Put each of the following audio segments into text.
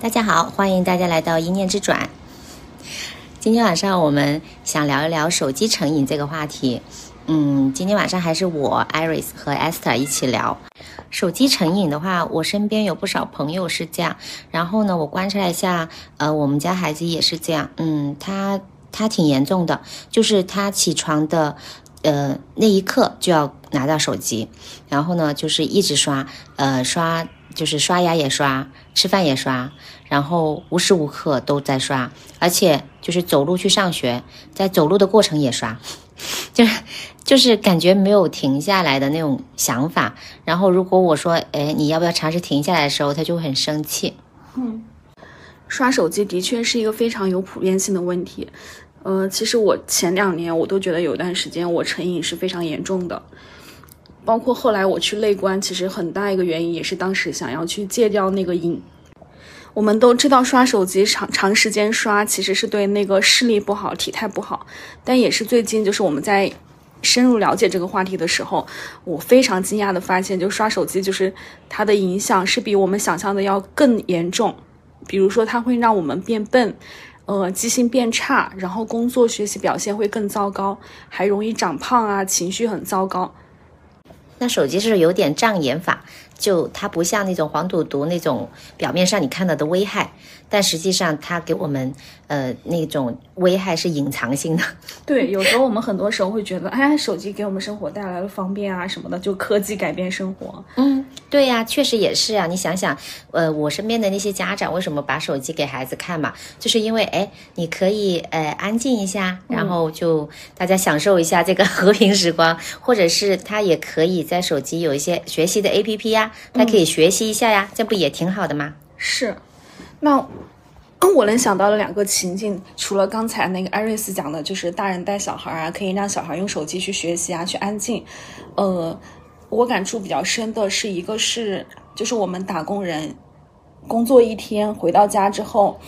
大家好，欢迎大家来到一念之转。今天晚上我们想聊一聊手机成瘾这个话题。嗯，今天晚上还是我 Iris 和 Esther 一起聊手机成瘾的话，我身边有不少朋友是这样。然后呢，我观察一下，呃，我们家孩子也是这样。嗯，他他挺严重的，就是他起床的呃那一刻就要拿到手机，然后呢就是一直刷，呃刷。就是刷牙也刷，吃饭也刷，然后无时无刻都在刷，而且就是走路去上学，在走路的过程也刷，就是就是感觉没有停下来的那种想法。然后如果我说，哎，你要不要尝试停下来的时候，他就会很生气。嗯，刷手机的确是一个非常有普遍性的问题。呃，其实我前两年我都觉得有段时间我成瘾是非常严重的。包括后来我去内观，其实很大一个原因也是当时想要去戒掉那个瘾。我们都知道刷手机长长时间刷其实是对那个视力不好、体态不好。但也是最近就是我们在深入了解这个话题的时候，我非常惊讶的发现，就刷手机就是它的影响是比我们想象的要更严重。比如说它会让我们变笨，呃，记性变差，然后工作学习表现会更糟糕，还容易长胖啊，情绪很糟糕。那手机是有点障眼法，就它不像那种黄赌毒那种表面上你看到的危害，但实际上它给我们呃那种危害是隐藏性的。对，有时候我们很多时候会觉得，哎，手机给我们生活带来了方便啊什么的，就科技改变生活。嗯，对呀，确实也是啊。你想想，呃，我身边的那些家长为什么把手机给孩子看嘛？就是因为哎，你可以呃安静一下，然后就大家享受一下这个 和平时光，或者是他也可以。在手机有一些学习的 A P P 呀，他可以学习一下呀，这不也挺好的吗？是，那我能想到的两个情境，除了刚才那个艾瑞斯讲的，就是大人带小孩啊，可以让小孩用手机去学习啊，去安静。呃，我感触比较深的是一个是，就是我们打工人工作一天回到家之后，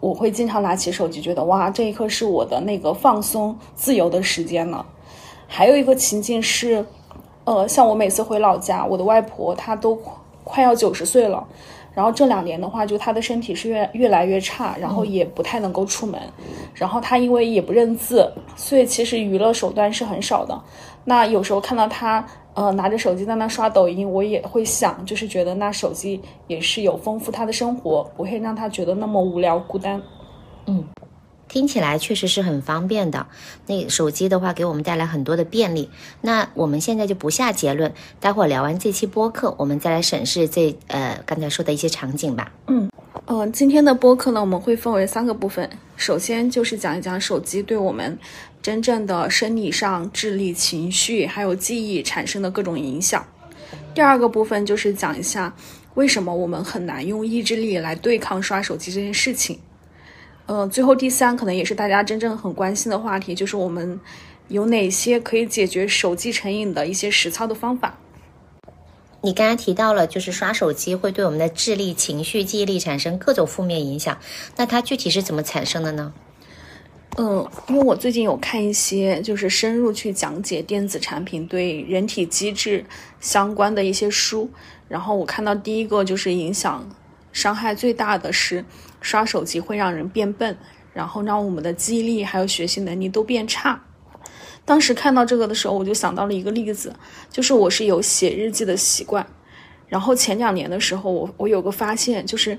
我会经常拿起手机，觉得哇，这一刻是我的那个放松自由的时间了。还有一个情境是。呃，像我每次回老家，我的外婆她都快要九十岁了，然后这两年的话，就他的身体是越越来越差，然后也不太能够出门，然后他因为也不认字，所以其实娱乐手段是很少的。那有时候看到他呃拿着手机在那刷抖音，我也会想，就是觉得那手机也是有丰富他的生活，不会让他觉得那么无聊孤单。嗯。听起来确实是很方便的。那手机的话，给我们带来很多的便利。那我们现在就不下结论，待会儿聊完这期播客，我们再来审视这呃刚才说的一些场景吧。嗯嗯，今天的播客呢，我们会分为三个部分。首先就是讲一讲手机对我们真正的生理上、智力、情绪还有记忆产生的各种影响。第二个部分就是讲一下为什么我们很难用意志力来对抗刷手机这件事情。嗯，最后第三可能也是大家真正很关心的话题，就是我们有哪些可以解决手机成瘾的一些实操的方法。你刚才提到了，就是刷手机会对我们的智力、情绪、记忆力产生各种负面影响，那它具体是怎么产生的呢？嗯，因为我最近有看一些就是深入去讲解电子产品对人体机制相关的一些书，然后我看到第一个就是影响。伤害最大的是刷手机会让人变笨，然后让我们的记忆力还有学习能力都变差。当时看到这个的时候，我就想到了一个例子，就是我是有写日记的习惯，然后前两年的时候，我我有个发现，就是，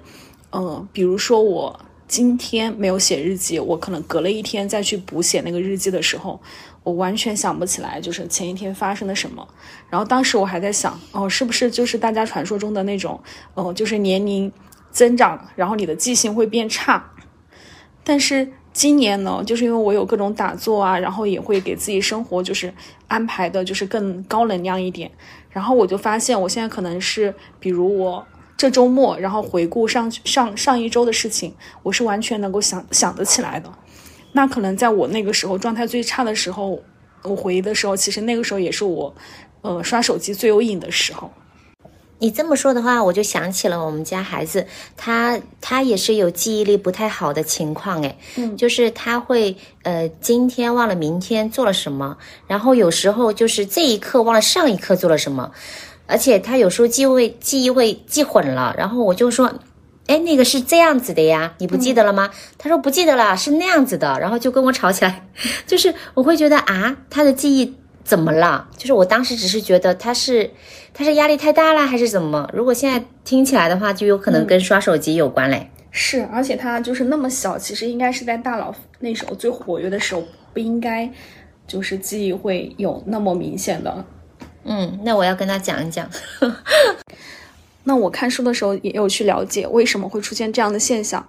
呃，比如说我今天没有写日记，我可能隔了一天再去补写那个日记的时候。我完全想不起来，就是前一天发生了什么。然后当时我还在想，哦，是不是就是大家传说中的那种，哦，就是年龄增长，然后你的记性会变差。但是今年呢，就是因为我有各种打坐啊，然后也会给自己生活就是安排的，就是更高能量一点。然后我就发现，我现在可能是，比如我这周末，然后回顾上上上一周的事情，我是完全能够想想得起来的。那可能在我那个时候状态最差的时候，我回忆的时候，其实那个时候也是我，呃，刷手机最有瘾的时候。你这么说的话，我就想起了我们家孩子，他他也是有记忆力不太好的情况，哎，嗯，就是他会呃今天忘了明天做了什么，然后有时候就是这一刻忘了上一刻做了什么，而且他有时候记会记忆会记混了，然后我就说。哎，那个是这样子的呀，你不记得了吗？他说不记得了，是那样子的，然后就跟我吵起来。就是我会觉得啊，他的记忆怎么了？就是我当时只是觉得他是他是压力太大了，还是怎么？如果现在听起来的话，就有可能跟刷手机有关嘞。是，而且他就是那么小，其实应该是在大脑那时候最活跃的时候，不应该就是记忆会有那么明显的。嗯，那我要跟他讲一讲。那我看书的时候也有去了解为什么会出现这样的现象，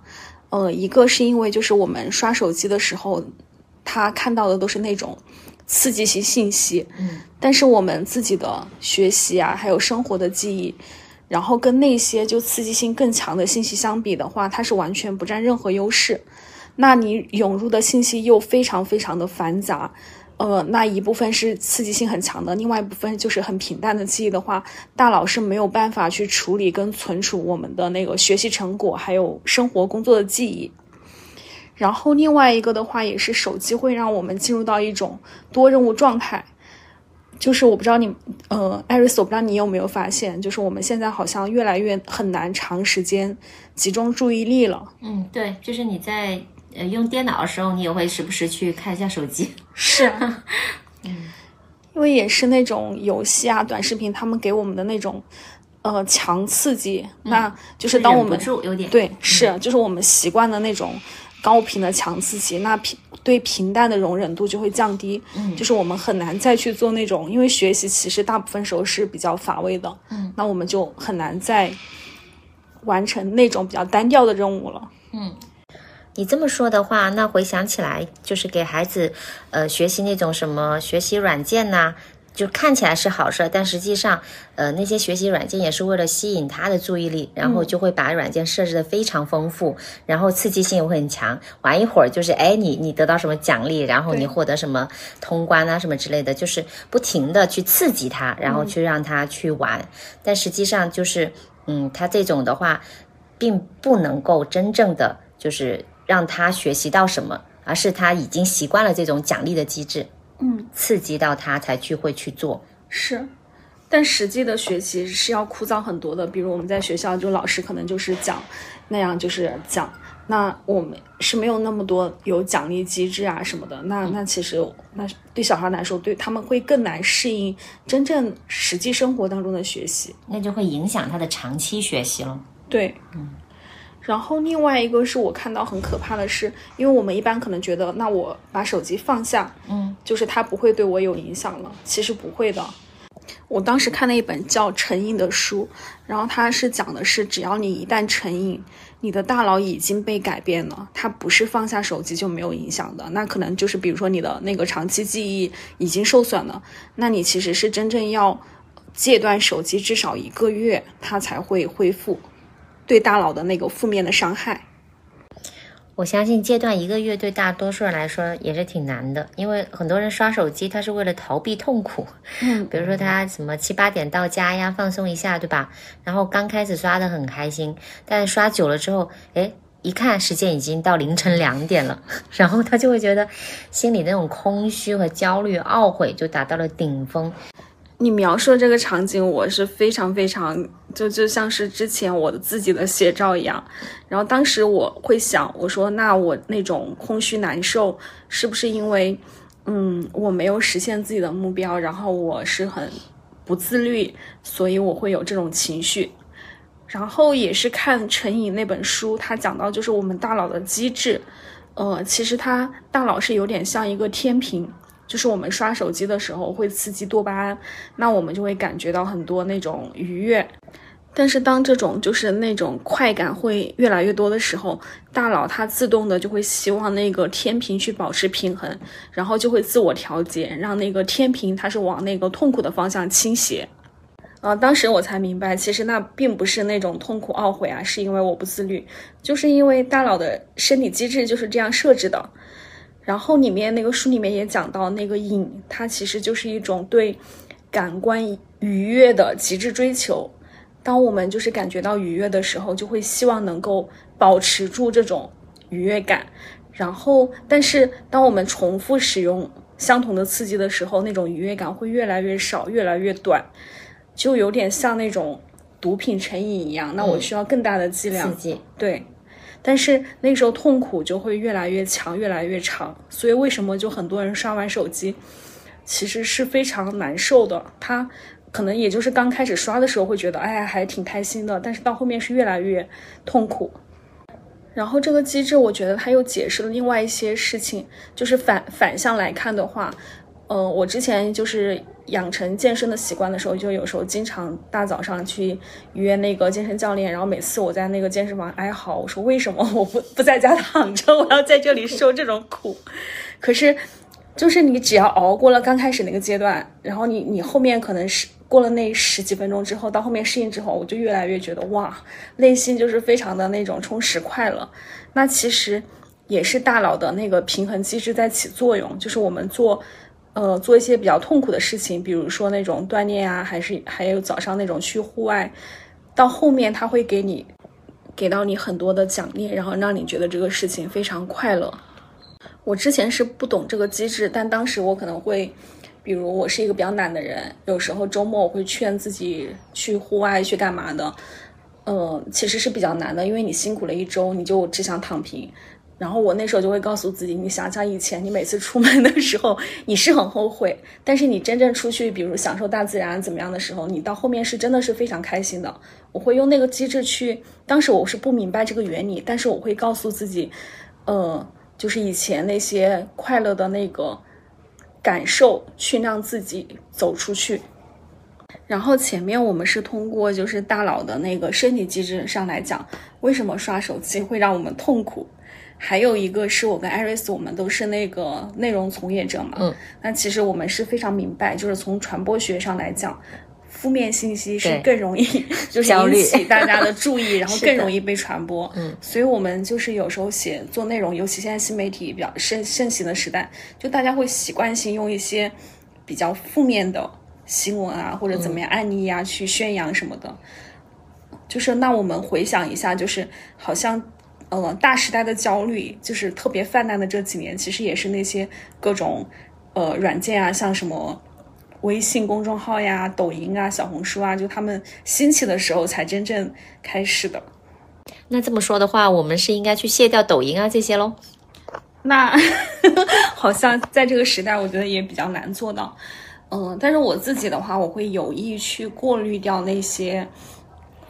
呃，一个是因为就是我们刷手机的时候，他看到的都是那种刺激性信息，嗯，但是我们自己的学习啊，还有生活的记忆，然后跟那些就刺激性更强的信息相比的话，它是完全不占任何优势。那你涌入的信息又非常非常的繁杂。呃，那一部分是刺激性很强的，另外一部分就是很平淡的记忆的话，大脑是没有办法去处理跟存储我们的那个学习成果，还有生活工作的记忆。然后另外一个的话，也是手机会让我们进入到一种多任务状态，就是我不知道你，呃，艾瑞斯，我不知道你有没有发现，就是我们现在好像越来越很难长时间集中注意力了。嗯，对，就是你在。呃，用电脑的时候，你也会时不时去看一下手机。是，嗯，因为也是那种游戏啊、短视频，他们给我们的那种呃强刺激，那就是当我们有点对，是，就是我们习惯的那种高频的强刺激，那平对平淡的容忍度就会降低。嗯，就是我们很难再去做那种，因为学习其实大部分时候是比较乏味的。嗯，那我们就很难再完成那种比较单调的任务了。嗯。你这么说的话，那回想起来，就是给孩子，呃，学习那种什么学习软件呐，就看起来是好事，但实际上，呃，那些学习软件也是为了吸引他的注意力，然后就会把软件设置的非常丰富，然后刺激性也会很强。玩一会儿就是，哎，你你得到什么奖励，然后你获得什么通关啊什么之类的，就是不停的去刺激他，然后去让他去玩。但实际上就是，嗯，他这种的话，并不能够真正的就是。让他学习到什么，而是他已经习惯了这种奖励的机制，嗯，刺激到他才去会去做。是，但实际的学习是要枯燥很多的。比如我们在学校，就老师可能就是讲那样，就是讲，那我们是没有那么多有奖励机制啊什么的。那那其实那对小孩来说，对他们会更难适应真正实际生活当中的学习，那就会影响他的长期学习了。对，嗯。然后另外一个是我看到很可怕的是，因为我们一般可能觉得，那我把手机放下，嗯，就是它不会对我有影响了。其实不会的。我当时看了一本叫《成瘾》的书，然后它是讲的是，只要你一旦成瘾，你的大脑已经被改变了，它不是放下手机就没有影响的。那可能就是比如说你的那个长期记忆已经受损了，那你其实是真正要戒断手机至少一个月，它才会恢复。对大脑的那个负面的伤害，我相信戒断一个月对大多数人来说也是挺难的，因为很多人刷手机他是为了逃避痛苦，嗯，比如说他什么七八点到家呀，放松一下，对吧？然后刚开始刷的很开心，但是刷久了之后，哎，一看时间已经到凌晨两点了，然后他就会觉得心里那种空虚和焦虑、懊悔就达到了顶峰。你描述的这个场景，我是非常非常就就像是之前我的自己的写照一样。然后当时我会想，我说那我那种空虚难受，是不是因为，嗯，我没有实现自己的目标，然后我是很不自律，所以我会有这种情绪。然后也是看《成瘾》那本书，他讲到就是我们大脑的机制，呃，其实它大脑是有点像一个天平。就是我们刷手机的时候会刺激多巴胺，那我们就会感觉到很多那种愉悦。但是当这种就是那种快感会越来越多的时候，大脑它自动的就会希望那个天平去保持平衡，然后就会自我调节，让那个天平它是往那个痛苦的方向倾斜。啊，当时我才明白，其实那并不是那种痛苦懊悔啊，是因为我不自律，就是因为大脑的生理机制就是这样设置的。然后里面那个书里面也讲到，那个瘾它其实就是一种对感官愉悦的极致追求。当我们就是感觉到愉悦的时候，就会希望能够保持住这种愉悦感。然后，但是当我们重复使用相同的刺激的时候，那种愉悦感会越来越少，越来越短，就有点像那种毒品成瘾一样，那我需要更大的剂量刺激。对，但是那时候痛苦就会越来越强，越来越长。所以为什么就很多人刷完手机，其实是非常难受的。他可能也就是刚开始刷的时候会觉得，哎呀，还挺开心的，但是到后面是越来越痛苦。然后这个机制，我觉得它又解释了另外一些事情，就是反反向来看的话，呃，我之前就是养成健身的习惯的时候，就有时候经常大早上去约那个健身教练，然后每次我在那个健身房哀嚎，我说为什么 我不不在家躺着，我要在这里受这种苦？可是，就是你只要熬过了刚开始那个阶段，然后你你后面可能是。过了那十几分钟之后，到后面适应之后，我就越来越觉得哇，内心就是非常的那种充实快乐。那其实也是大脑的那个平衡机制在起作用，就是我们做呃做一些比较痛苦的事情，比如说那种锻炼啊，还是还有早上那种去户外，到后面他会给你给到你很多的奖励，然后让你觉得这个事情非常快乐。我之前是不懂这个机制，但当时我可能会。比如我是一个比较懒的人，有时候周末我会劝自己去户外去干嘛的，呃，其实是比较难的，因为你辛苦了一周，你就只想躺平。然后我那时候就会告诉自己，你想想以前你每次出门的时候，你是很后悔，但是你真正出去，比如享受大自然怎么样的时候，你到后面是真的是非常开心的。我会用那个机制去，当时我是不明白这个原理，但是我会告诉自己，呃，就是以前那些快乐的那个。感受去让自己走出去，然后前面我们是通过就是大脑的那个身体机制上来讲，为什么刷手机会让我们痛苦？还有一个是我跟艾瑞斯，我们都是那个内容从业者嘛，嗯，那其实我们是非常明白，就是从传播学上来讲。负面信息是更容易 就是引起大家的注意，然后更容易被传播。嗯，所以我们就是有时候写做内容，尤其现在新媒体比较盛盛行的时代，就大家会习惯性用一些比较负面的新闻啊，或者怎么样案例啊去宣扬什么的。就是那我们回想一下，就是好像呃大时代的焦虑，就是特别泛滥的这几年，其实也是那些各种呃软件啊，像什么。微信公众号呀、抖音啊、小红书啊，就他们兴起的时候才真正开始的。那这么说的话，我们是应该去卸掉抖音啊这些喽？那 好像在这个时代，我觉得也比较难做到。嗯，但是我自己的话，我会有意去过滤掉那些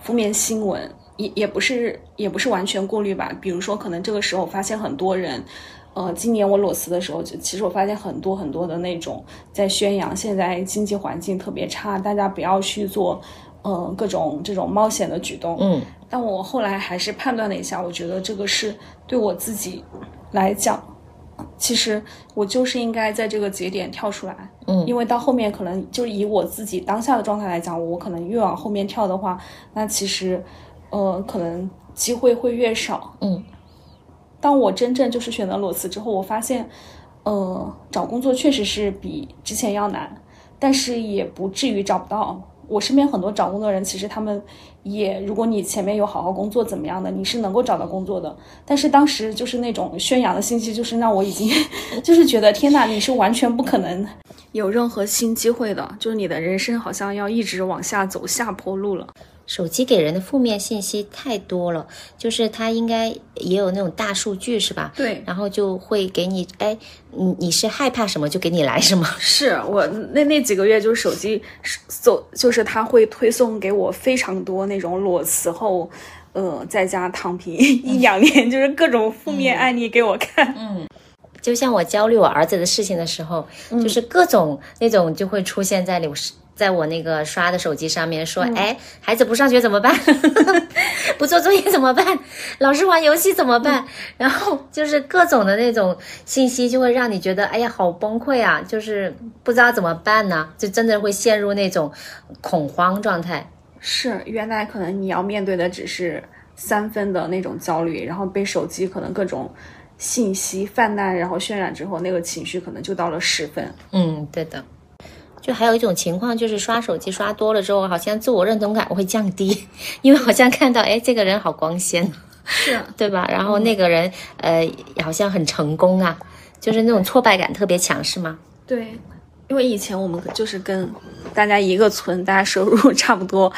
负面新闻，也也不是也不是完全过滤吧。比如说，可能这个时候发现很多人。呃，今年我裸辞的时候，就其实我发现很多很多的那种在宣扬现在经济环境特别差，大家不要去做，呃，各种这种冒险的举动。嗯，但我后来还是判断了一下，我觉得这个是对我自己来讲，其实我就是应该在这个节点跳出来。嗯，因为到后面可能就以我自己当下的状态来讲，我可能越往后面跳的话，那其实，呃，可能机会会越少。嗯。当我真正就是选择裸辞之后，我发现，呃，找工作确实是比之前要难，但是也不至于找不到。我身边很多找工作人，其实他们也，如果你前面有好好工作怎么样的，你是能够找到工作的。但是当时就是那种宣扬的信息，就是让我已经 就是觉得天哪，你是完全不可能有任何新机会的，就是你的人生好像要一直往下走下坡路了。手机给人的负面信息太多了，就是它应该也有那种大数据是吧？对，然后就会给你，哎，你你是害怕什么就给你来什么。是我那那几个月就是手机搜，就是它会推送给我非常多那种裸辞后，呃，在家躺平一两年，就是各种负面案例给我看。嗯，就像我焦虑我儿子的事情的时候，就是各种那种就会出现在里。在我那个刷的手机上面说，哎，孩子不上学怎么办？不做作业怎么办？老是玩游戏怎么办？然后就是各种的那种信息，就会让你觉得，哎呀，好崩溃啊！就是不知道怎么办呢？就真的会陷入那种恐慌状态。是，原来可能你要面对的只是三分的那种焦虑，然后被手机可能各种信息泛滥，然后渲染之后，那个情绪可能就到了十分。嗯，对的。就还有一种情况，就是刷手机刷多了之后，好像自我认同感会降低，因为好像看到哎，这个人好光鲜，是 对吧？然后那个人呃，好像很成功啊，就是那种挫败感特别强，是吗？对，因为以前我们就是跟大家一个村，大家收入 差不多。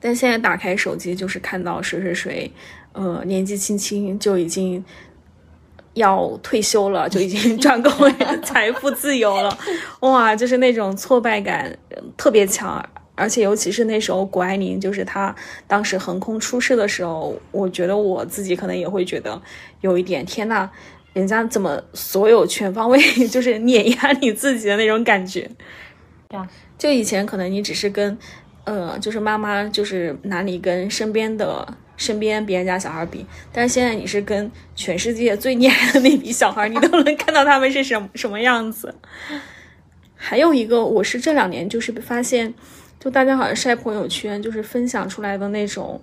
但现在打开手机就是看到谁谁谁，呃，年纪轻轻就已经要退休了，就已经赚够了财富自由了，哇，就是那种挫败感特别强。而且尤其是那时候谷爱凌，就是她当时横空出世的时候，我觉得我自己可能也会觉得有一点天呐，人家怎么所有全方位就是碾压你自己的那种感觉。对啊，就以前可能你只是跟，呃，就是妈妈就是哪里跟身边的身边别人家小孩比，但是现在你是跟全世界最厉害的那批小孩，你都能看到他们是什么什么样子。还有一个，我是这两年就是发现。就大家好像晒朋友圈，就是分享出来的那种，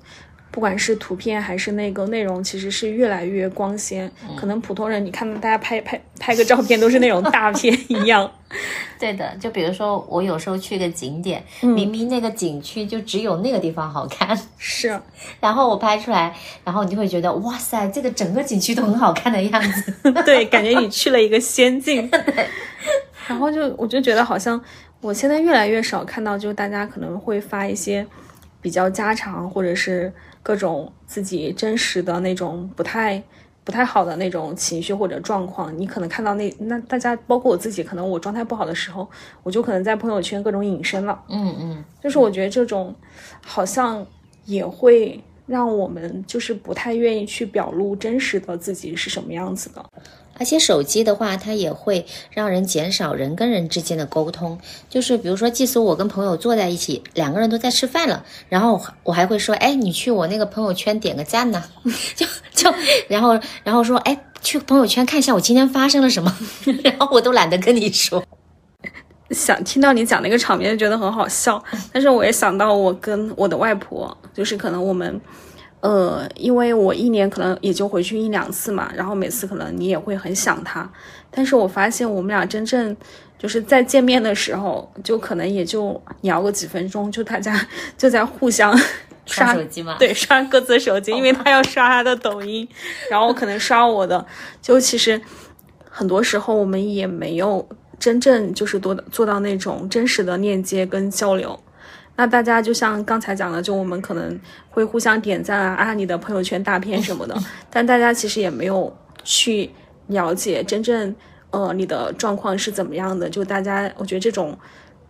不管是图片还是那个内容，其实是越来越光鲜。可能普通人，你看到大家拍拍拍个照片，都是那种大片一样。对的，就比如说我有时候去个景点，明明那个景区就只有那个地方好看，是，然后我拍出来，然后你就会觉得哇塞，这个整个景区都很好看的样子。对，感觉你去了一个仙境。然后就我就觉得好像。我现在越来越少看到，就大家可能会发一些比较家常，或者是各种自己真实的那种不太不太好的那种情绪或者状况。你可能看到那那大家，包括我自己，可能我状态不好的时候，我就可能在朋友圈各种隐身了。嗯嗯，就是我觉得这种好像也会让我们就是不太愿意去表露真实的自己是什么样子的。而且手机的话，它也会让人减少人跟人之间的沟通。就是比如说，即使我跟朋友坐在一起，两个人都在吃饭了，然后我还会说：“哎，你去我那个朋友圈点个赞呢。”就就然后然后说：“哎，去朋友圈看一下我今天发生了什么。”然后我都懒得跟你说。想听到你讲那个场面，觉得很好笑。但是我也想到我跟我的外婆，就是可能我们。呃，因为我一年可能也就回去一两次嘛，然后每次可能你也会很想他，但是我发现我们俩真正就是在见面的时候，就可能也就聊个几分钟，就大家就在互相刷手机嘛，对，刷各自手机，因为他要刷他的抖音，然后可能刷我的，就其实很多时候我们也没有真正就是多做到那种真实的链接跟交流。那大家就像刚才讲的，就我们可能会互相点赞啊，啊你的朋友圈大片什么的，但大家其实也没有去了解真正呃你的状况是怎么样的。就大家，我觉得这种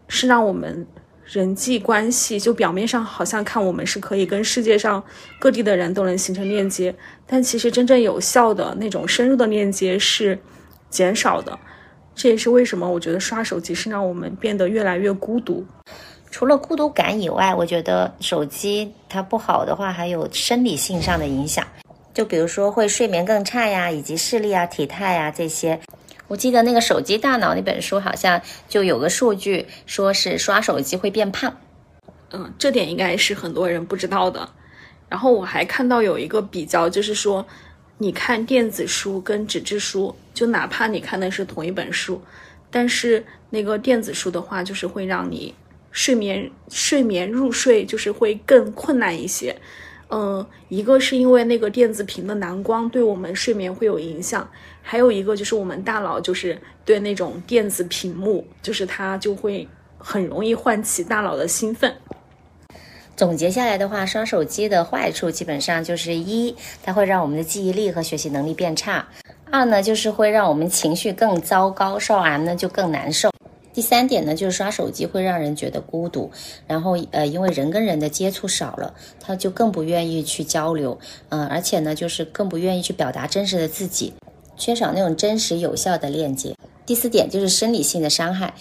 是让我们人际关系就表面上好像看我们是可以跟世界上各地的人都能形成链接，但其实真正有效的那种深入的链接是减少的。这也是为什么我觉得刷手机是让我们变得越来越孤独。除了孤独感以外，我觉得手机它不好的话，还有生理性上的影响，就比如说会睡眠更差呀，以及视力啊、体态啊这些。我记得那个《手机大脑》那本书好像就有个数据，说是刷手机会变胖。嗯，这点应该是很多人不知道的。然后我还看到有一个比较，就是说，你看电子书跟纸质书，就哪怕你看的是同一本书，但是那个电子书的话，就是会让你。睡眠睡眠入睡就是会更困难一些，嗯，一个是因为那个电子屏的蓝光对我们睡眠会有影响，还有一个就是我们大脑就是对那种电子屏幕，就是它就会很容易唤起大脑的兴奋。总结下来的话，刷手机的坏处基本上就是一，它会让我们的记忆力和学习能力变差；二呢，就是会让我们情绪更糟糕，刷完呢就更难受。第三点呢，就是刷手机会让人觉得孤独，然后呃，因为人跟人的接触少了，他就更不愿意去交流，嗯，而且呢，就是更不愿意去表达真实的自己，缺少那种真实有效的链接。第四点就是生理性的伤害，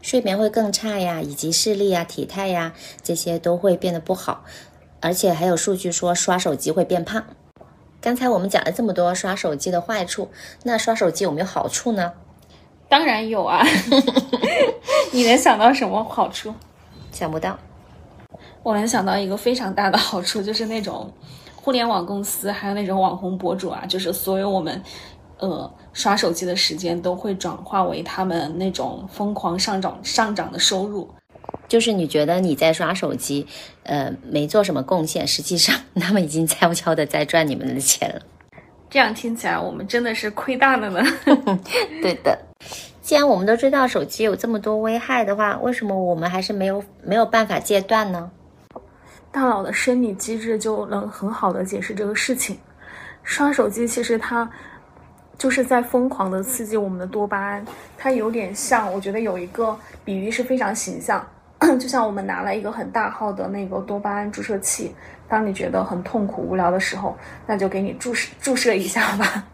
睡眠会更差呀，以及视力呀、体态呀这些都会变得不好，而且还有数据说刷手机会变胖。刚才我们讲了这么多刷手机的坏处，那刷手机有没有好处呢？当然有啊，你能想到什么好处？想不到。我能想到一个非常大的好处，就是那种互联网公司还有那种网红博主啊，就是所有我们呃刷手机的时间都会转化为他们那种疯狂上涨上涨的收入。就是你觉得你在刷手机，呃，没做什么贡献，实际上他们已经悄悄的在赚你们的钱了。这样听起来，我们真的是亏大了呢。对的。既然我们都知道手机有这么多危害的话，为什么我们还是没有没有办法戒断呢？大脑的生理机制就能很好的解释这个事情。刷手机其实它就是在疯狂的刺激我们的多巴胺，它有点像，我觉得有一个比喻是非常形象，就像我们拿了一个很大号的那个多巴胺注射器，当你觉得很痛苦无聊的时候，那就给你注射注射一下吧。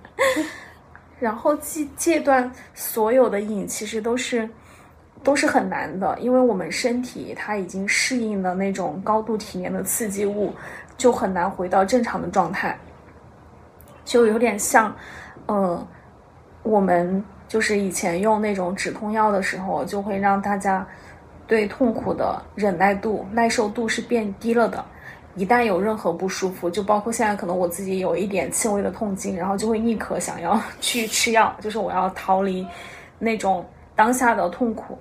然后戒戒断所有的瘾，其实都是都是很难的，因为我们身体它已经适应了那种高度体验的刺激物，就很难回到正常的状态。就有点像，呃，我们就是以前用那种止痛药的时候，就会让大家对痛苦的忍耐度、耐受度是变低了的。一旦有任何不舒服，就包括现在可能我自己有一点轻微的痛经，然后就会立刻想要 去吃药，就是我要逃离那种当下的痛苦。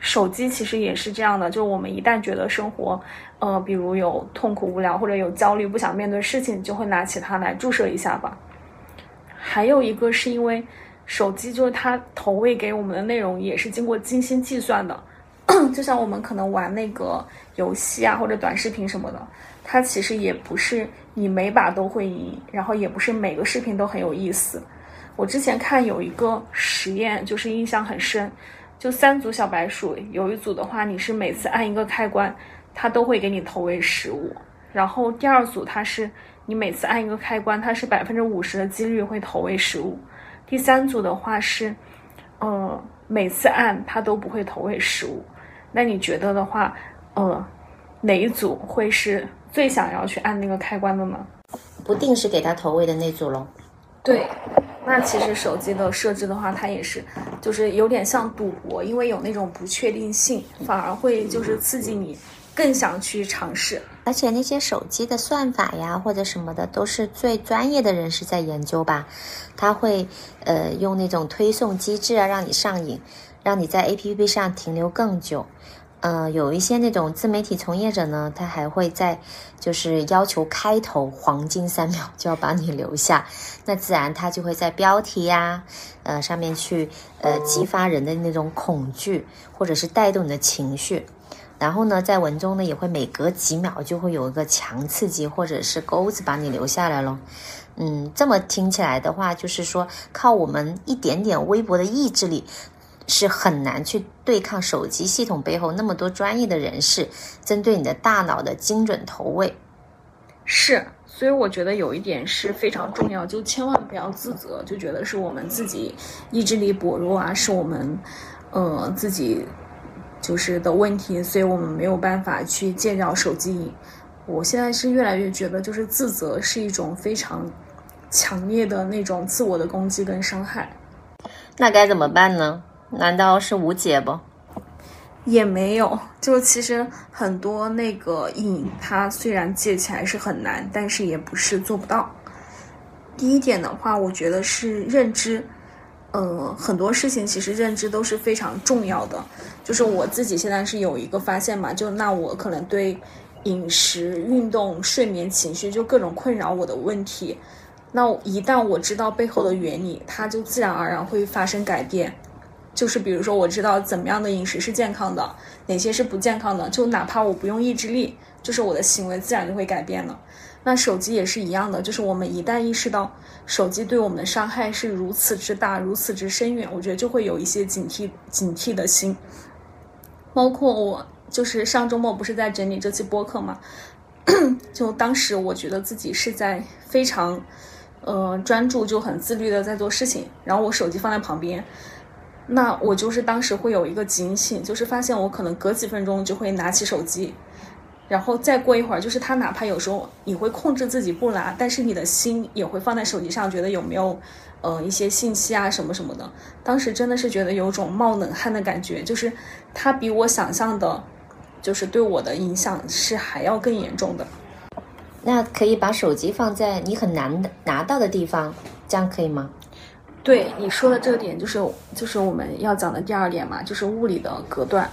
手机其实也是这样的，就是我们一旦觉得生活，呃，比如有痛苦、无聊或者有焦虑、不想面对事情，就会拿起它来注射一下吧。还有一个是因为手机就是它投喂给我们的内容也是经过精心计算的，就像我们可能玩那个游戏啊或者短视频什么的，它其实也不是你每把都会赢，然后也不是每个视频都很有意思。我之前看有一个实验，就是印象很深。就三组小白鼠，有一组的话，你是每次按一个开关，它都会给你投喂食物。然后第二组，它是你每次按一个开关，它是百分之五十的几率会投喂食物。第三组的话是，呃，每次按它都不会投喂食物。那你觉得的话，呃，哪一组会是最想要去按那个开关的吗？不定时给他投喂的那组喽。对。那其实手机的设置的话，它也是，就是有点像赌博，因为有那种不确定性，反而会就是刺激你更想去尝试。而且那些手机的算法呀或者什么的，都是最专业的人士在研究吧？他会呃用那种推送机制啊，让你上瘾，让你在 APP 上停留更久。呃，有一些那种自媒体从业者呢，他还会在就是要求开头黄金三秒就要把你留下，那自然他就会在标题呀，呃上面去呃激发人的那种恐惧，或者是带动你的情绪，然后呢，在文中呢也会每隔几秒就会有一个强刺激或者是钩子把你留下来咯。嗯，这么听起来的话，就是说靠我们一点点微薄的意志力。是很难去对抗手机系统背后那么多专业的人士针对你的大脑的精准投喂，是，所以我觉得有一点是非常重要，就千万不要自责，就觉得是我们自己意志力薄弱啊，是我们，呃，自己就是的问题，所以我们没有办法去戒掉手机瘾。我现在是越来越觉得，就是自责是一种非常强烈的那种自我的攻击跟伤害。那该怎么办呢？难道是无解不？也没有，就其实很多那个瘾，它虽然戒起来是很难，但是也不是做不到。第一点的话，我觉得是认知，呃，很多事情其实认知都是非常重要的。就是我自己现在是有一个发现嘛，就那我可能对饮食、运动、睡眠、情绪，就各种困扰我的问题，那一旦我知道背后的原理，它就自然而然会发生改变。就是比如说，我知道怎么样的饮食是健康的，哪些是不健康的，就哪怕我不用意志力，就是我的行为自然就会改变了。那手机也是一样的，就是我们一旦意识到手机对我们的伤害是如此之大、如此之深远，我觉得就会有一些警惕、警惕的心。包括我，就是上周末不是在整理这期播客嘛，就当时我觉得自己是在非常，呃，专注就很自律的在做事情，然后我手机放在旁边。那我就是当时会有一个警醒，就是发现我可能隔几分钟就会拿起手机，然后再过一会儿，就是他哪怕有时候你会控制自己不拿，但是你的心也会放在手机上，觉得有没有呃一些信息啊什么什么的。当时真的是觉得有种冒冷汗的感觉，就是它比我想象的，就是对我的影响是还要更严重的。那可以把手机放在你很难拿到的地方，这样可以吗？对你说的这个点，就是就是我们要讲的第二点嘛，就是物理的隔断。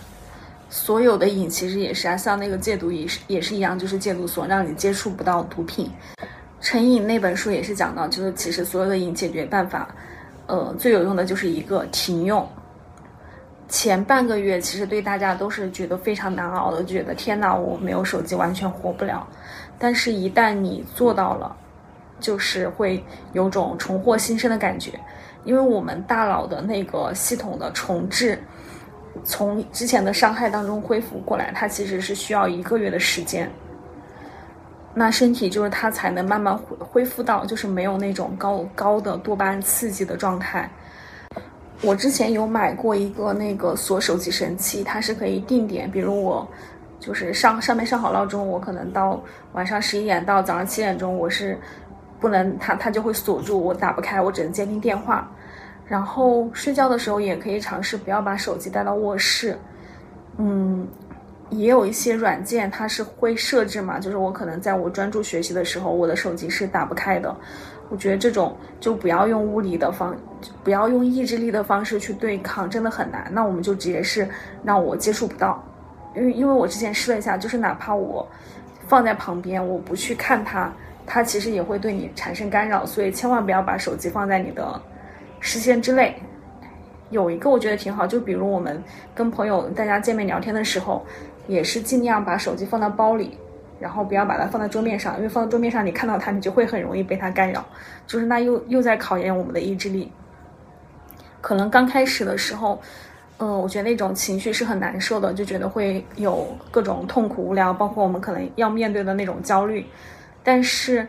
所有的瘾其实也是啊，像那个戒毒也是也是一样，就是戒毒所让你接触不到毒品。成瘾那本书也是讲到，就是其实所有的瘾解决办法，呃，最有用的就是一个停用。前半个月其实对大家都是觉得非常难熬的，觉得天哪，我没有手机完全活不了。但是，一旦你做到了，就是会有种重获新生的感觉，因为我们大脑的那个系统的重置，从之前的伤害当中恢复过来，它其实是需要一个月的时间。那身体就是它才能慢慢恢恢复到，就是没有那种高高的多巴胺刺激的状态。我之前有买过一个那个锁手机神器，它是可以定点，比如我就是上上面上好闹钟，我可能到晚上十一点到早上七点钟，我是不能它它就会锁住，我打不开，我只能接听电话。然后睡觉的时候也可以尝试不要把手机带到卧室。嗯，也有一些软件它是会设置嘛，就是我可能在我专注学习的时候，我的手机是打不开的。我觉得这种就不要用物理的方，不要用意志力的方式去对抗，真的很难。那我们就直接是让我接触不到，因为因为我之前试了一下，就是哪怕我放在旁边，我不去看它，它其实也会对你产生干扰。所以千万不要把手机放在你的视线之内。有一个我觉得挺好，就比如我们跟朋友大家见面聊天的时候，也是尽量把手机放到包里。然后不要把它放在桌面上，因为放在桌面上，你看到它，你就会很容易被它干扰。就是那又又在考验我们的意志力。可能刚开始的时候，嗯，我觉得那种情绪是很难受的，就觉得会有各种痛苦、无聊，包括我们可能要面对的那种焦虑。但是，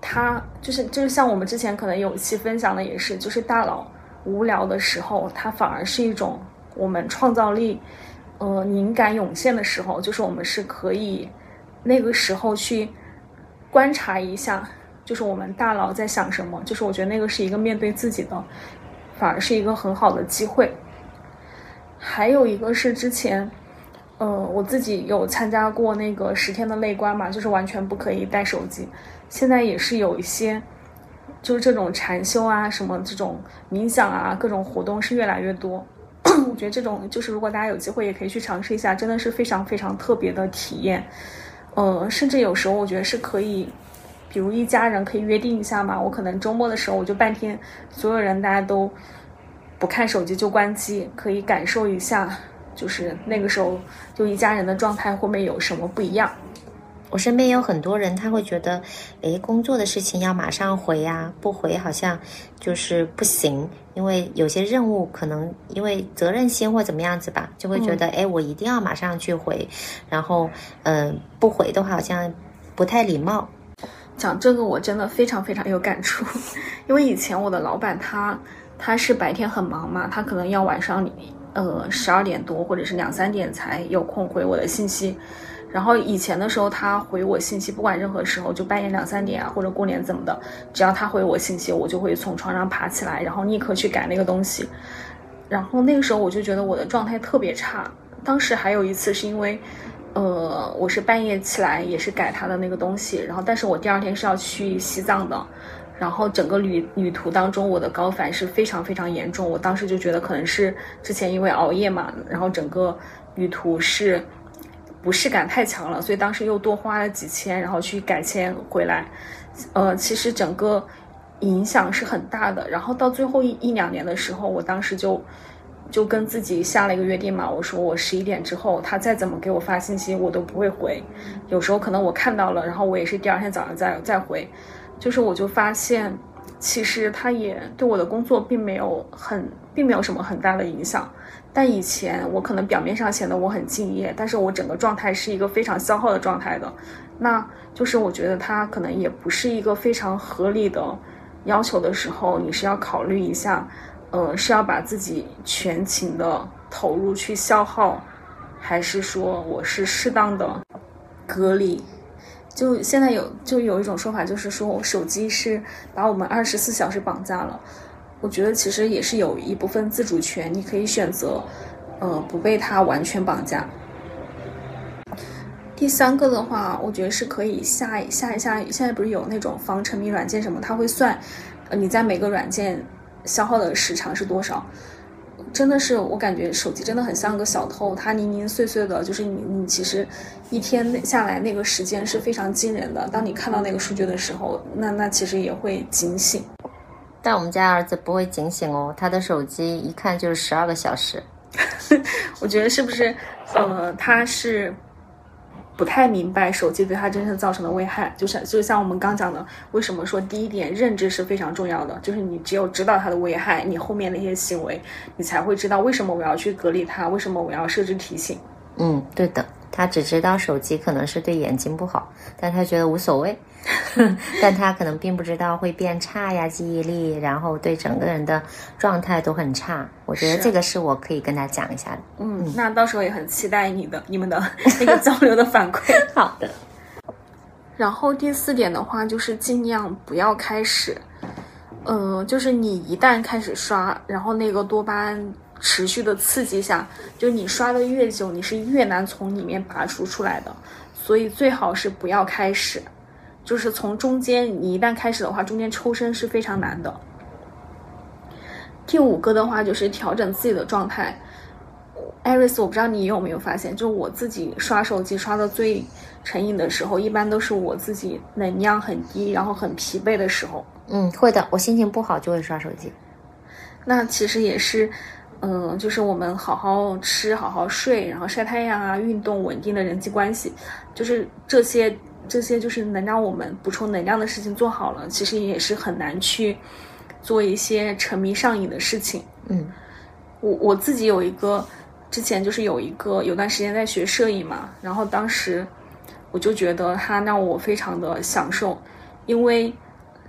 它就是就是像我们之前可能有一期分享的也是，就是大脑无聊的时候，它反而是一种我们创造力，呃，灵感涌现的时候，就是我们是可以。那个时候去观察一下，就是我们大脑在想什么。就是我觉得那个是一个面对自己的，反而是一个很好的机会。还有一个是之前，呃，我自己有参加过那个十天的内观嘛，就是完全不可以带手机。现在也是有一些，就是这种禅修啊，什么这种冥想啊，各种活动是越来越多。我觉得这种就是如果大家有机会也可以去尝试一下，真的是非常非常特别的体验。呃，甚至有时候我觉得是可以，比如一家人可以约定一下嘛。我可能周末的时候，我就半天，所有人大家都不看手机就关机，可以感受一下，就是那个时候就一家人的状态会不会有什么不一样。我身边有很多人，他会觉得，诶，工作的事情要马上回呀，不回好像就是不行，因为有些任务可能因为责任心或怎么样子吧，就会觉得，诶，我一定要马上去回，然后，嗯，不回的话好像不太礼貌。讲这个我真的非常非常有感触，因为以前我的老板他他是白天很忙嘛，他可能要晚上呃十二点多或者是两三点才有空回我的信息。然后以前的时候，他回我信息，不管任何时候，就半夜两三点啊，或者过年怎么的，只要他回我信息，我就会从床上爬起来，然后立刻去改那个东西。然后那个时候我就觉得我的状态特别差。当时还有一次是因为，呃，我是半夜起来也是改他的那个东西，然后但是我第二天是要去西藏的，然后整个旅旅途当中我的高反是非常非常严重。我当时就觉得可能是之前因为熬夜嘛，然后整个旅途是。不适感太强了，所以当时又多花了几千，然后去改签回来。呃，其实整个影响是很大的。然后到最后一一两年的时候，我当时就就跟自己下了一个约定嘛，我说我十一点之后他再怎么给我发信息，我都不会回。有时候可能我看到了，然后我也是第二天早上再再回。就是我就发现，其实他也对我的工作并没有很，并没有什么很大的影响。但以前我可能表面上显得我很敬业，但是我整个状态是一个非常消耗的状态的，那就是我觉得他可能也不是一个非常合理的要求的时候，你是要考虑一下，呃，是要把自己全情的投入去消耗，还是说我是适当的隔离？就现在有就有一种说法，就是说我手机是把我们二十四小时绑架了。我觉得其实也是有一部分自主权，你可以选择，呃，不被它完全绑架。第三个的话，我觉得是可以下下一下，现在不是有那种防沉迷软件什么，它会算，呃，你在每个软件消耗的时长是多少。真的是，我感觉手机真的很像个小偷，它零零碎碎的，就是你你其实一天下来那个时间是非常惊人的。当你看到那个数据的时候，那那其实也会警醒。但我们家儿子不会警醒哦，他的手机一看就是十二个小时。我觉得是不是呃，他是不太明白手机对他真正造成的危害，就是就像我们刚讲的，为什么说第一点认知是非常重要的，就是你只有知道它的危害，你后面那些行为，你才会知道为什么我要去隔离它，为什么我要设置提醒。嗯，对的，他只知道手机可能是对眼睛不好，但他觉得无所谓，但他可能并不知道会变差呀，记忆力，然后对整个人的状态都很差。我觉得这个是我可以跟他讲一下的。嗯，那到时候也很期待你的你们的那个交流的反馈。好的，然后第四点的话，就是尽量不要开始，呃，就是你一旦开始刷，然后那个多巴胺持续的刺激下，就你刷的越久，你是越难从里面拔除出来的。所以最好是不要开始，就是从中间，你一旦开始的话，中间抽身是非常难的。第五个的话就是调整自己的状态。艾瑞斯，我不知道你有没有发现，就是我自己刷手机刷的最成瘾的时候，一般都是我自己能量很低，然后很疲惫的时候。嗯，会的，我心情不好就会刷手机。那其实也是，嗯、就是我们好好吃、好好睡，然后晒太阳啊、运动、稳定的人际关系，就是这些这些就是能让我们补充能量的事情做好了，其实也是很难去做一些沉迷上瘾的事情。嗯我我自己有一个，之前就是有一个有段时间在学摄影嘛，然后当时我就觉得它让我非常的享受，因为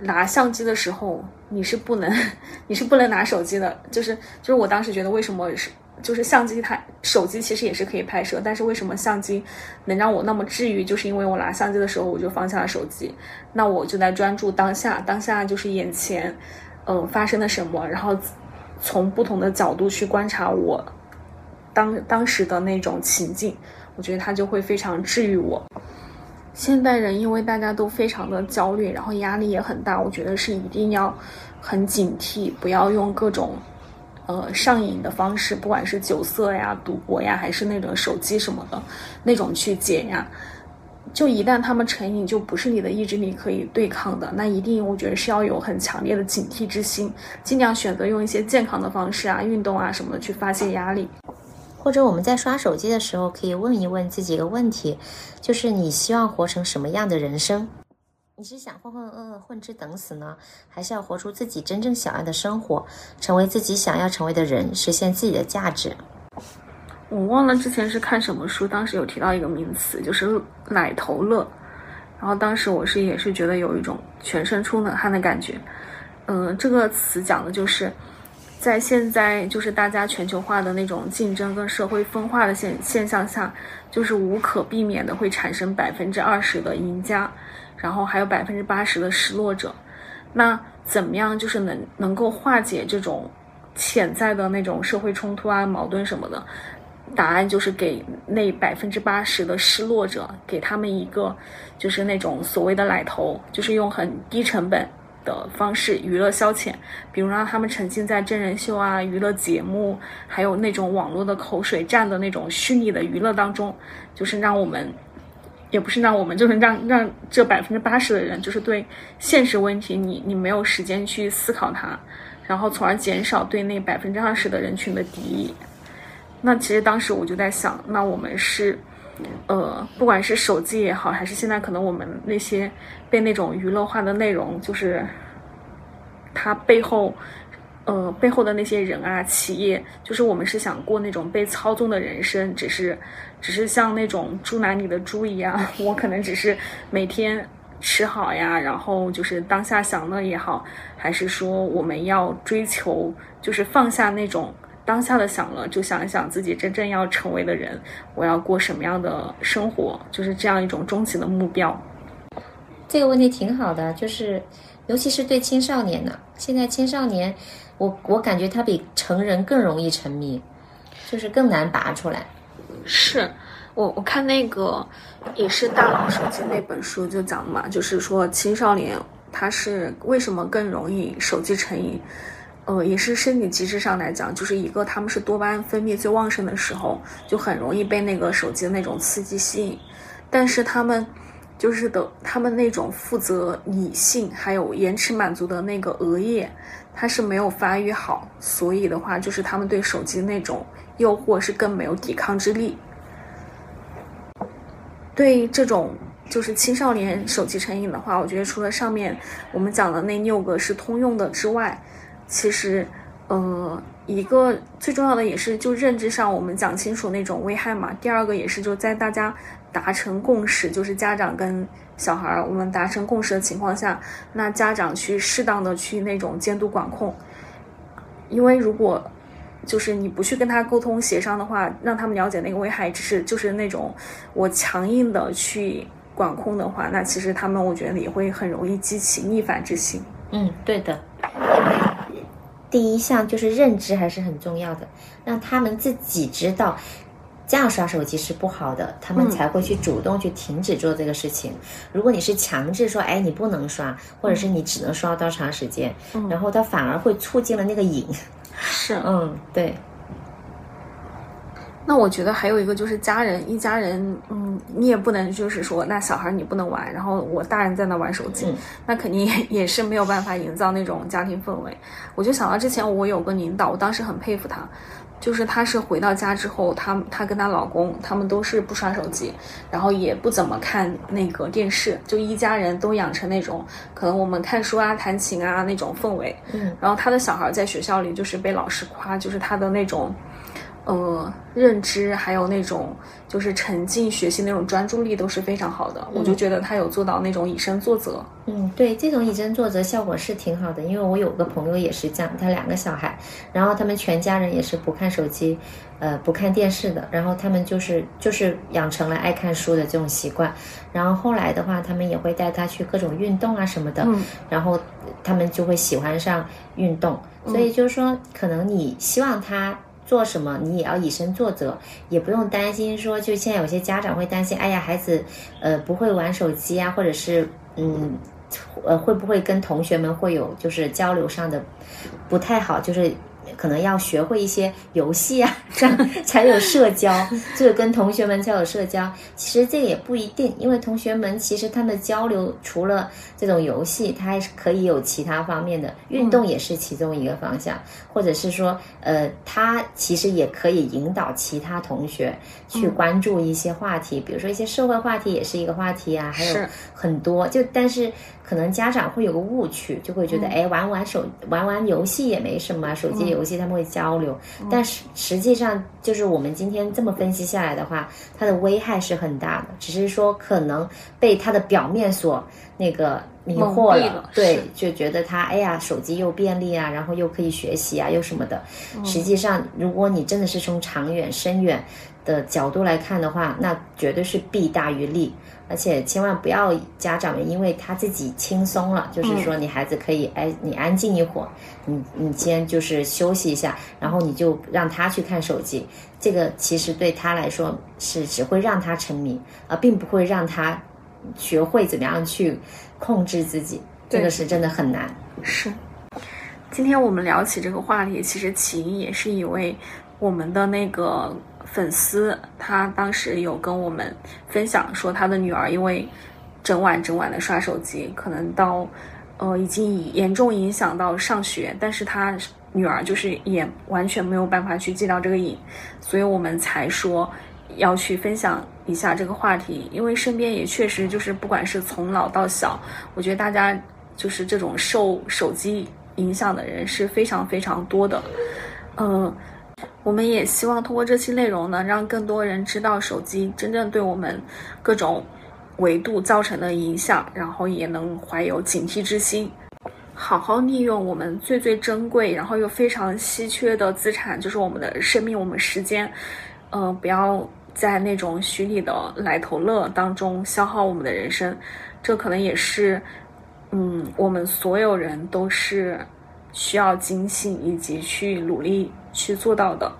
拿相机的时候你是不能 你是不能拿手机的，就是就是我当时觉得为什么是就是相机它手机其实也是可以拍摄，但是为什么相机能让我那么治愈，就是因为我拿相机的时候我就放下了手机，那我就在专注当下，当下就是眼前嗯、发生了什么，然后从不同的角度去观察我当当时的那种情境，我觉得它就会非常治愈我。现代人因为大家都非常的焦虑，然后压力也很大，我觉得是一定要很警惕，不要用各种呃上瘾的方式，不管是酒色呀、赌博呀，还是那种手机什么的那种去解压。就一旦他们成瘾，就不是你的意志力可以对抗的，那一定我觉得是要有很强烈的警惕之心，尽量选择用一些健康的方式啊、运动啊什么的去发泄压力。或者我们在刷手机的时候，可以问一问自己一个问题，就是你希望活成什么样的人生？你是想浑浑噩噩混吃等死呢，还是要活出自己真正想要的生活，成为自己想要成为的人，实现自己的价值？我忘了之前是看什么书，当时有提到一个名词，就是“奶头乐”。然后当时我是也是觉得有一种全身出冷汗的感觉。嗯、这个词讲的就是，在现在就是大家全球化的那种竞争跟社会分化的现现象下，就是无可避免的会产生百分之二十的赢家，然后还有百分之八十的失落者。那怎么样就是能能够化解这种潜在的那种社会冲突啊、矛盾什么的？答案就是给那百分之八十的失落者，给他们一个就是那种所谓的奶头，就是用很低成本的方式娱乐消遣，比如让他们沉浸在真人秀啊、娱乐节目，还有那种网络的口水战的那种虚拟的娱乐当中，就是让我们。也不是让我们，就是让让这百分之八十的人，就是对现实问题你你没有时间去思考它，然后从而减少对那百分之二十的人群的敌意。那其实当时我就在想，那我们是，呃，不管是手机也好，还是现在可能我们那些被那种娱乐化的内容，就是它背后，呃，背后的那些人啊、企业，就是我们是想过那种被操纵的人生，只是，只是像那种猪栏里的猪一样，我可能只是每天吃好呀，然后就是当下享乐也好，还是说我们要追求，就是放下那种。当下的享乐，就想一想自己真正要成为的人，我要过什么样的生活，就是这样一种终极的目标。这个问题挺好的，就是尤其是对青少年呢、现在青少年，我我感觉他比成人更容易沉迷，就是更难拔出来。是我我看那个也是大佬手机那本书就讲嘛，就是说青少年他是为什么更容易手机成瘾。呃，也是生理机制上来讲，就是一个他们是多巴胺分泌最旺盛的时候，就很容易被那个手机的那种刺激吸引。但是他们就是的，他们那种负责理性还有延迟满足的那个额叶，它是没有发育好，所以的话，就是他们对手机那种诱惑是更没有抵抗之力。对这种就是青少年手机成瘾的话，我觉得除了上面我们讲的那六个是通用的之外，其实，呃，一个最重要的也是就认知上我们讲清楚那种危害嘛。第二个也是就在大家达成共识，就是家长跟小孩儿我们达成共识的情况下，那家长去适当的去那种监督管控，因为如果就是你不去跟他沟通协商的话，让他们了解那个危害，只是就是那种我强硬的去管控的话，那其实他们我觉得也会很容易激起逆反之心。嗯，对的。第一项就是认知还是很重要的，让他们自己知道这样刷手机是不好的，他们才会去主动去停止做这个事情。如果你是强制说，哎，你不能刷，或者是你只能刷多长时间，然后他反而会促进了那个瘾。是，嗯，对。那我觉得还有一个就是家人，一家人，嗯，你也不能就是说，那小孩你不能玩，然后我大人在那玩手机，那肯定也也是没有办法营造那种家庭氛围。我就想到之前我有个领导，我当时很佩服他。就是她是回到家之后，她她跟她老公他们都是不刷手机，然后也不怎么看那个电视，就一家人都养成那种可能我们看书啊、弹琴啊那种氛围。嗯，然后她的小孩在学校里就是被老师夸，就是她的那种。呃，认知还有那种就是沉浸学习那种专注力都是非常好的，我就觉得他有做到那种以身作则。嗯，对，这种以身作则效果是挺好的，因为我有个朋友也是这样，他两个小孩，然后他们全家人也是不看手机，呃，不看电视的，然后他们就是就是养成了爱看书的这种习惯，然后后来的话，他们也会带他去各种运动啊什么的，然后他们就会喜欢上运动，所以就是说，可能你希望他。做什么你也要以身作则，也不用担心说，就现在有些家长会担心，哎呀，孩子，呃，不会玩手机啊，或者是，嗯，呃，会不会跟同学们会有就是交流上的不太好，就是。可能要学会一些游戏啊，这样 才有社交，这个跟同学们才有社交。其实这个也不一定，因为同学们其实他们交流除了这种游戏，他还是可以有其他方面的运动，也是其中一个方向。或者是说，呃，他其实也可以引导其他同学去关注一些话题，比如说一些社会话题也是一个话题啊，还有很多。就但是。可能家长会有个误区，就会觉得，哎，玩玩手玩玩游戏也没什么，手机游戏他们会交流。但是实际上，就是我们今天这么分析下来的话，它的危害是很大的。只是说可能被它的表面所那个迷惑了，对，就觉得他，哎呀，手机又便利啊，然后又可以学习啊，又什么的。实际上，如果你真的是从长远深远的角度来看的话，那绝对是弊大于利。而且千万不要家长们因为他自己轻松了，就是说你孩子可以哎，你安静一会儿，你你先就是休息一下，然后你就让他去看手机，这个其实对他来说是只会让他沉迷，而并不会让他学会怎么样去控制自己，这个是真的很难。是，今天我们聊起这个话题，其实起因也是因为我们的那个。粉丝他当时有跟我们分享说，他的女儿因为整晚整晚的刷手机，可能到呃已经严重影响到上学，但是他女儿就是也完全没有办法去戒掉这个瘾，所以我们才说要去分享一下这个话题，因为身边也确实就是不管是从老到小，我觉得大家就是这种受手机影响的人是非常非常多的，嗯。我们也希望通过这期内容呢，让更多人知道手机真正对我们各种维度造成的影响，然后也能怀有警惕之心，好好利用我们最最珍贵，然后又非常稀缺的资产，就是我们的生命，我们时间。嗯，不要在那种虚拟的来头乐当中消耗我们的人生，这可能也是，嗯，我们所有人都是需要警醒以及去努力。去做到的，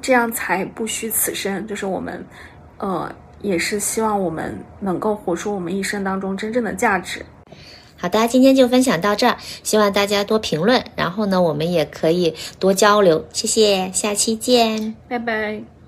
这样才不虚此生。就是我们，呃，也是希望我们能够活出我们一生当中真正的价值。好的，今天就分享到这儿，希望大家多评论，然后呢，我们也可以多交流。谢谢，下期见，拜拜。